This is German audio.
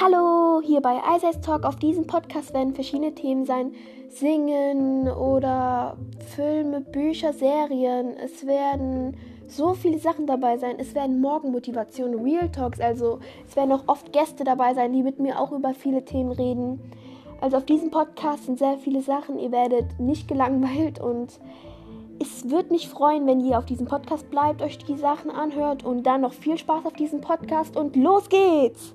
Hallo, hier bei Ice Talk. Auf diesem Podcast werden verschiedene Themen sein. Singen oder Filme, Bücher, Serien. Es werden so viele Sachen dabei sein. Es werden Morgenmotivationen, Real Talks. Also es werden auch oft Gäste dabei sein, die mit mir auch über viele Themen reden. Also auf diesem Podcast sind sehr viele Sachen. Ihr werdet nicht gelangweilt und es würde mich freuen, wenn ihr auf diesem Podcast bleibt, euch die Sachen anhört und dann noch viel Spaß auf diesem Podcast und los geht's!